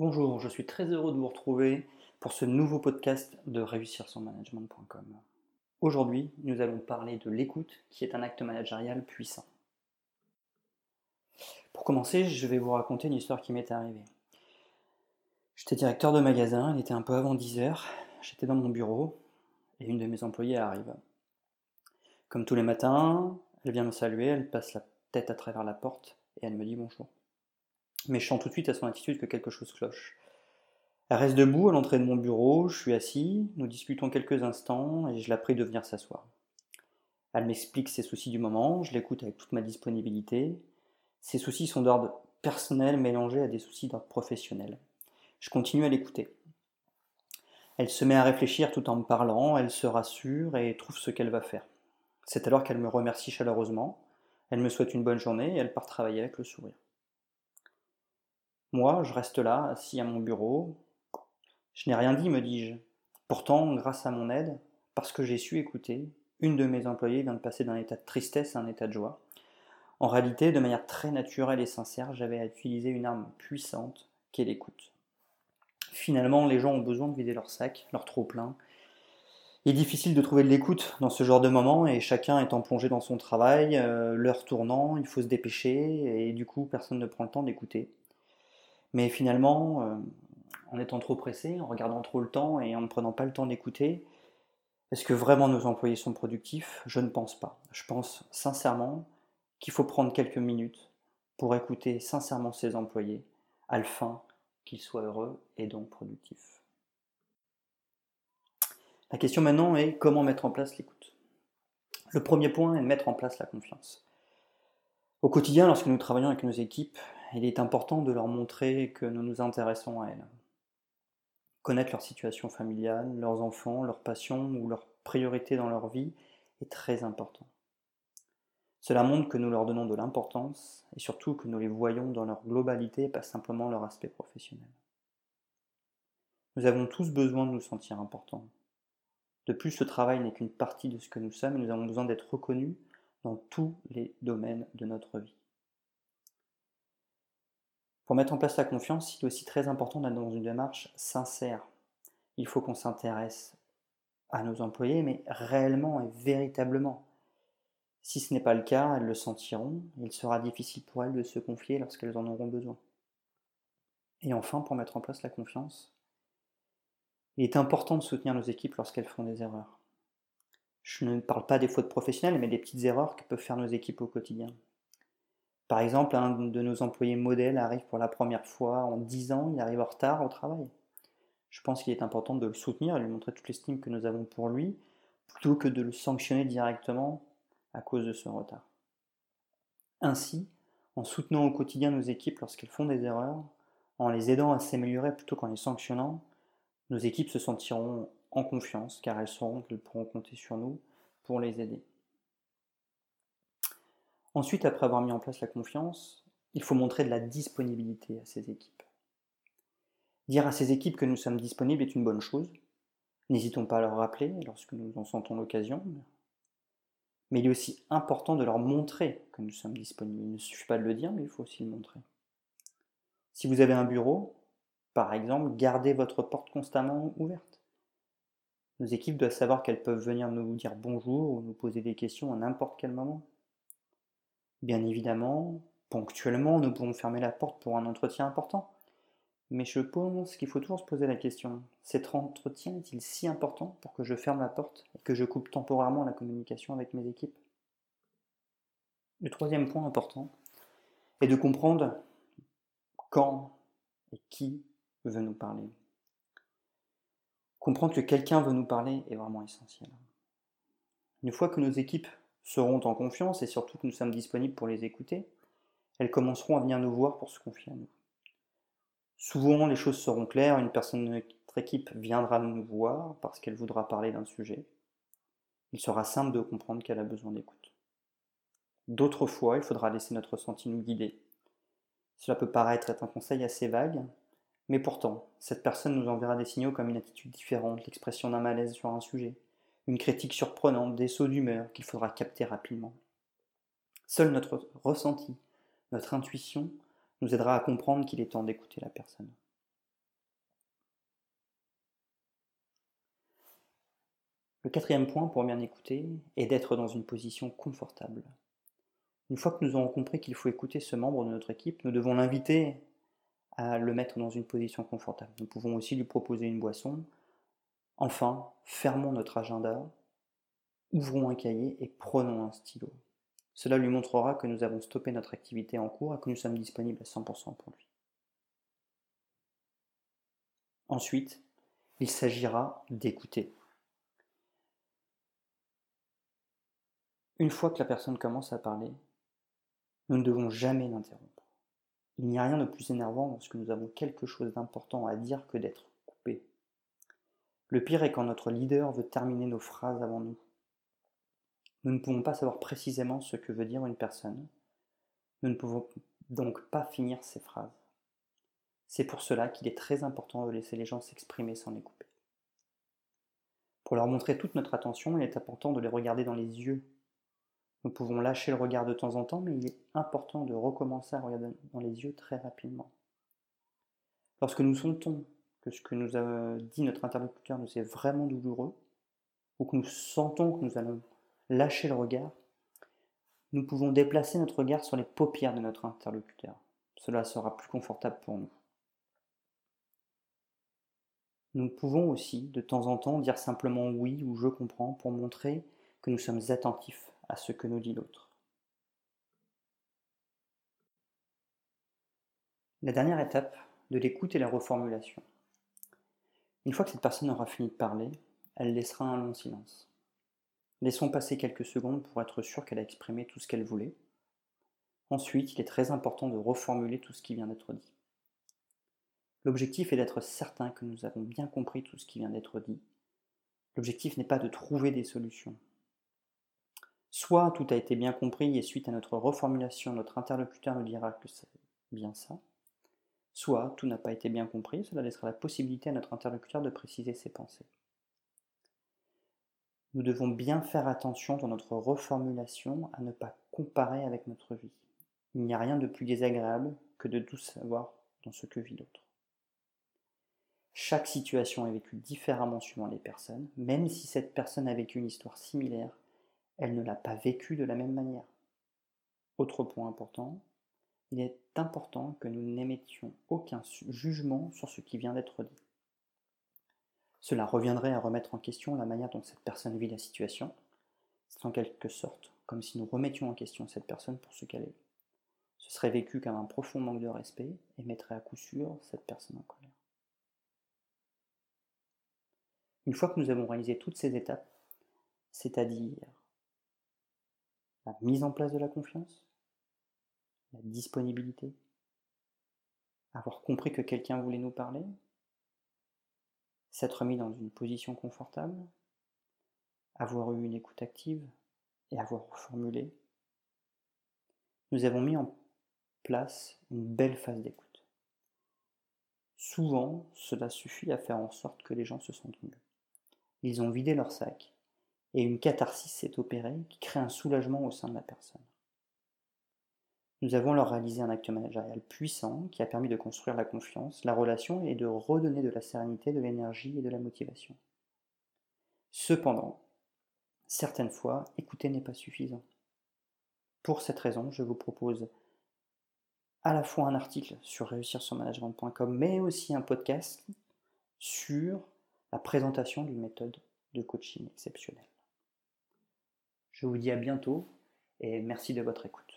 Bonjour, je suis très heureux de vous retrouver pour ce nouveau podcast de réussir son management.com. Aujourd'hui, nous allons parler de l'écoute qui est un acte managérial puissant. Pour commencer, je vais vous raconter une histoire qui m'est arrivée. J'étais directeur de magasin, il était un peu avant 10 heures, j'étais dans mon bureau et une de mes employées arrive. Comme tous les matins, elle vient me saluer, elle passe la tête à travers la porte et elle me dit bonjour mais je sens tout de suite à son attitude que quelque chose cloche. Elle reste debout à l'entrée de mon bureau, je suis assis, nous discutons quelques instants et je la prie de venir s'asseoir. Elle m'explique ses soucis du moment, je l'écoute avec toute ma disponibilité. Ses soucis sont d'ordre personnel mélangés à des soucis d'ordre professionnel. Je continue à l'écouter. Elle se met à réfléchir tout en me parlant, elle se rassure et trouve ce qu'elle va faire. C'est alors qu'elle me remercie chaleureusement, elle me souhaite une bonne journée et elle part travailler avec le sourire. Moi, je reste là, assis à mon bureau. Je n'ai rien dit, me dis-je. Pourtant, grâce à mon aide, parce que j'ai su écouter, une de mes employées vient de passer d'un état de tristesse à un état de joie. En réalité, de manière très naturelle et sincère, j'avais à utiliser une arme puissante qui est l'écoute. Finalement, les gens ont besoin de vider leur sac, leur trop-plein. Il est difficile de trouver de l'écoute dans ce genre de moment et chacun étant plongé dans son travail, euh, l'heure tournant, il faut se dépêcher et du coup personne ne prend le temps d'écouter. Mais finalement, euh, en étant trop pressé, en regardant trop le temps et en ne prenant pas le temps d'écouter, est-ce que vraiment nos employés sont productifs? Je ne pense pas. Je pense sincèrement qu'il faut prendre quelques minutes pour écouter sincèrement ses employés, à la fin qu'ils soient heureux et donc productifs. La question maintenant est comment mettre en place l'écoute? Le premier point est de mettre en place la confiance. Au quotidien, lorsque nous travaillons avec nos équipes, il est important de leur montrer que nous nous intéressons à elles. Connaître leur situation familiale, leurs enfants, leurs passions ou leurs priorités dans leur vie est très important. Cela montre que nous leur donnons de l'importance et surtout que nous les voyons dans leur globalité et pas simplement leur aspect professionnel. Nous avons tous besoin de nous sentir importants. De plus, ce travail n'est qu'une partie de ce que nous sommes et nous avons besoin d'être reconnus dans tous les domaines de notre vie. Pour mettre en place la confiance, il est aussi très important d'être dans une démarche sincère. Il faut qu'on s'intéresse à nos employés, mais réellement et véritablement. Si ce n'est pas le cas, elles le sentiront, il sera difficile pour elles de se confier lorsqu'elles en auront besoin. Et enfin, pour mettre en place la confiance, il est important de soutenir nos équipes lorsqu'elles font des erreurs. Je ne parle pas des fautes professionnelles, mais des petites erreurs que peuvent faire nos équipes au quotidien. Par exemple, un de nos employés modèles arrive pour la première fois en 10 ans, il arrive en retard au travail. Je pense qu'il est important de le soutenir et lui montrer toute l'estime que nous avons pour lui, plutôt que de le sanctionner directement à cause de ce retard. Ainsi, en soutenant au quotidien nos équipes lorsqu'elles font des erreurs, en les aidant à s'améliorer plutôt qu'en les sanctionnant, nos équipes se sentiront en confiance car elles sauront qu'elles pourront compter sur nous pour les aider. Ensuite, après avoir mis en place la confiance, il faut montrer de la disponibilité à ces équipes. Dire à ces équipes que nous sommes disponibles est une bonne chose. N'hésitons pas à leur rappeler lorsque nous en sentons l'occasion. Mais il est aussi important de leur montrer que nous sommes disponibles. Il ne suffit pas de le dire, mais il faut aussi le montrer. Si vous avez un bureau, par exemple, gardez votre porte constamment ouverte. Nos équipes doivent savoir qu'elles peuvent venir nous dire bonjour ou nous poser des questions à n'importe quel moment. Bien évidemment, ponctuellement, nous pouvons fermer la porte pour un entretien important. Mais je pense qu'il faut toujours se poser la question, cet entretien est-il si important pour que je ferme la porte et que je coupe temporairement la communication avec mes équipes? Le troisième point important est de comprendre quand et qui veut nous parler. Comprendre que quelqu'un veut nous parler est vraiment essentiel. Une fois que nos équipes seront en confiance et surtout que nous sommes disponibles pour les écouter, elles commenceront à venir nous voir pour se confier à nous. Souvent, les choses seront claires, une personne de notre équipe viendra nous voir parce qu'elle voudra parler d'un sujet. Il sera simple de comprendre qu'elle a besoin d'écoute. D'autres fois, il faudra laisser notre ressenti nous guider. Cela peut paraître être un conseil assez vague, mais pourtant, cette personne nous enverra des signaux comme une attitude différente, l'expression d'un malaise sur un sujet, une critique surprenante, des sauts d'humeur qu'il faudra capter rapidement. Seul notre ressenti, notre intuition nous aidera à comprendre qu'il est temps d'écouter la personne. Le quatrième point pour bien écouter est d'être dans une position confortable. Une fois que nous aurons compris qu'il faut écouter ce membre de notre équipe, nous devons l'inviter à le mettre dans une position confortable. Nous pouvons aussi lui proposer une boisson, Enfin, fermons notre agenda, ouvrons un cahier et prenons un stylo. Cela lui montrera que nous avons stoppé notre activité en cours et que nous sommes disponibles à 100% pour lui. Ensuite, il s'agira d'écouter. Une fois que la personne commence à parler, nous ne devons jamais l'interrompre. Il n'y a rien de plus énervant lorsque nous avons quelque chose d'important à dire que d'être coupé. Le pire est quand notre leader veut terminer nos phrases avant nous. Nous ne pouvons pas savoir précisément ce que veut dire une personne. Nous ne pouvons donc pas finir ces phrases. C'est pour cela qu'il est très important de laisser les gens s'exprimer sans les couper. Pour leur montrer toute notre attention, il est important de les regarder dans les yeux. Nous pouvons lâcher le regard de temps en temps, mais il est important de recommencer à regarder dans les yeux très rapidement. Lorsque nous sentons que ce que nous a dit notre interlocuteur nous est vraiment douloureux, ou que nous sentons que nous allons lâcher le regard, nous pouvons déplacer notre regard sur les paupières de notre interlocuteur. Cela sera plus confortable pour nous. Nous pouvons aussi, de temps en temps, dire simplement oui ou je comprends pour montrer que nous sommes attentifs à ce que nous dit l'autre. La dernière étape de l'écoute est la reformulation. Une fois que cette personne aura fini de parler, elle laissera un long silence. Laissons passer quelques secondes pour être sûr qu'elle a exprimé tout ce qu'elle voulait. Ensuite, il est très important de reformuler tout ce qui vient d'être dit. L'objectif est d'être certain que nous avons bien compris tout ce qui vient d'être dit. L'objectif n'est pas de trouver des solutions. Soit tout a été bien compris et suite à notre reformulation, notre interlocuteur nous dira que c'est bien ça. Soit tout n'a pas été bien compris, cela laissera la possibilité à notre interlocuteur de préciser ses pensées. Nous devons bien faire attention dans notre reformulation à ne pas comparer avec notre vie. Il n'y a rien de plus désagréable que de tout savoir dans ce que vit l'autre. Chaque situation est vécue différemment suivant les personnes, même si cette personne a vécu une histoire similaire, elle ne l'a pas vécue de la même manière. Autre point important, il est important que nous n'émettions aucun jugement sur ce qui vient d'être dit. Cela reviendrait à remettre en question la manière dont cette personne vit la situation. C'est en quelque sorte comme si nous remettions en question cette personne pour ce qu'elle est. Ce serait vécu comme un profond manque de respect et mettrait à coup sûr cette personne en colère. Une fois que nous avons réalisé toutes ces étapes, c'est-à-dire la mise en place de la confiance, la disponibilité, avoir compris que quelqu'un voulait nous parler, s'être mis dans une position confortable, avoir eu une écoute active et avoir reformulé, nous avons mis en place une belle phase d'écoute. Souvent, cela suffit à faire en sorte que les gens se sentent mieux. Ils ont vidé leur sac et une catharsis s'est opérée qui crée un soulagement au sein de la personne. Nous avons leur réalisé un acte managérial puissant qui a permis de construire la confiance, la relation et de redonner de la sérénité, de l'énergie et de la motivation. Cependant, certaines fois, écouter n'est pas suffisant. Pour cette raison, je vous propose à la fois un article sur réussir mais aussi un podcast sur la présentation d'une méthode de coaching exceptionnelle. Je vous dis à bientôt et merci de votre écoute.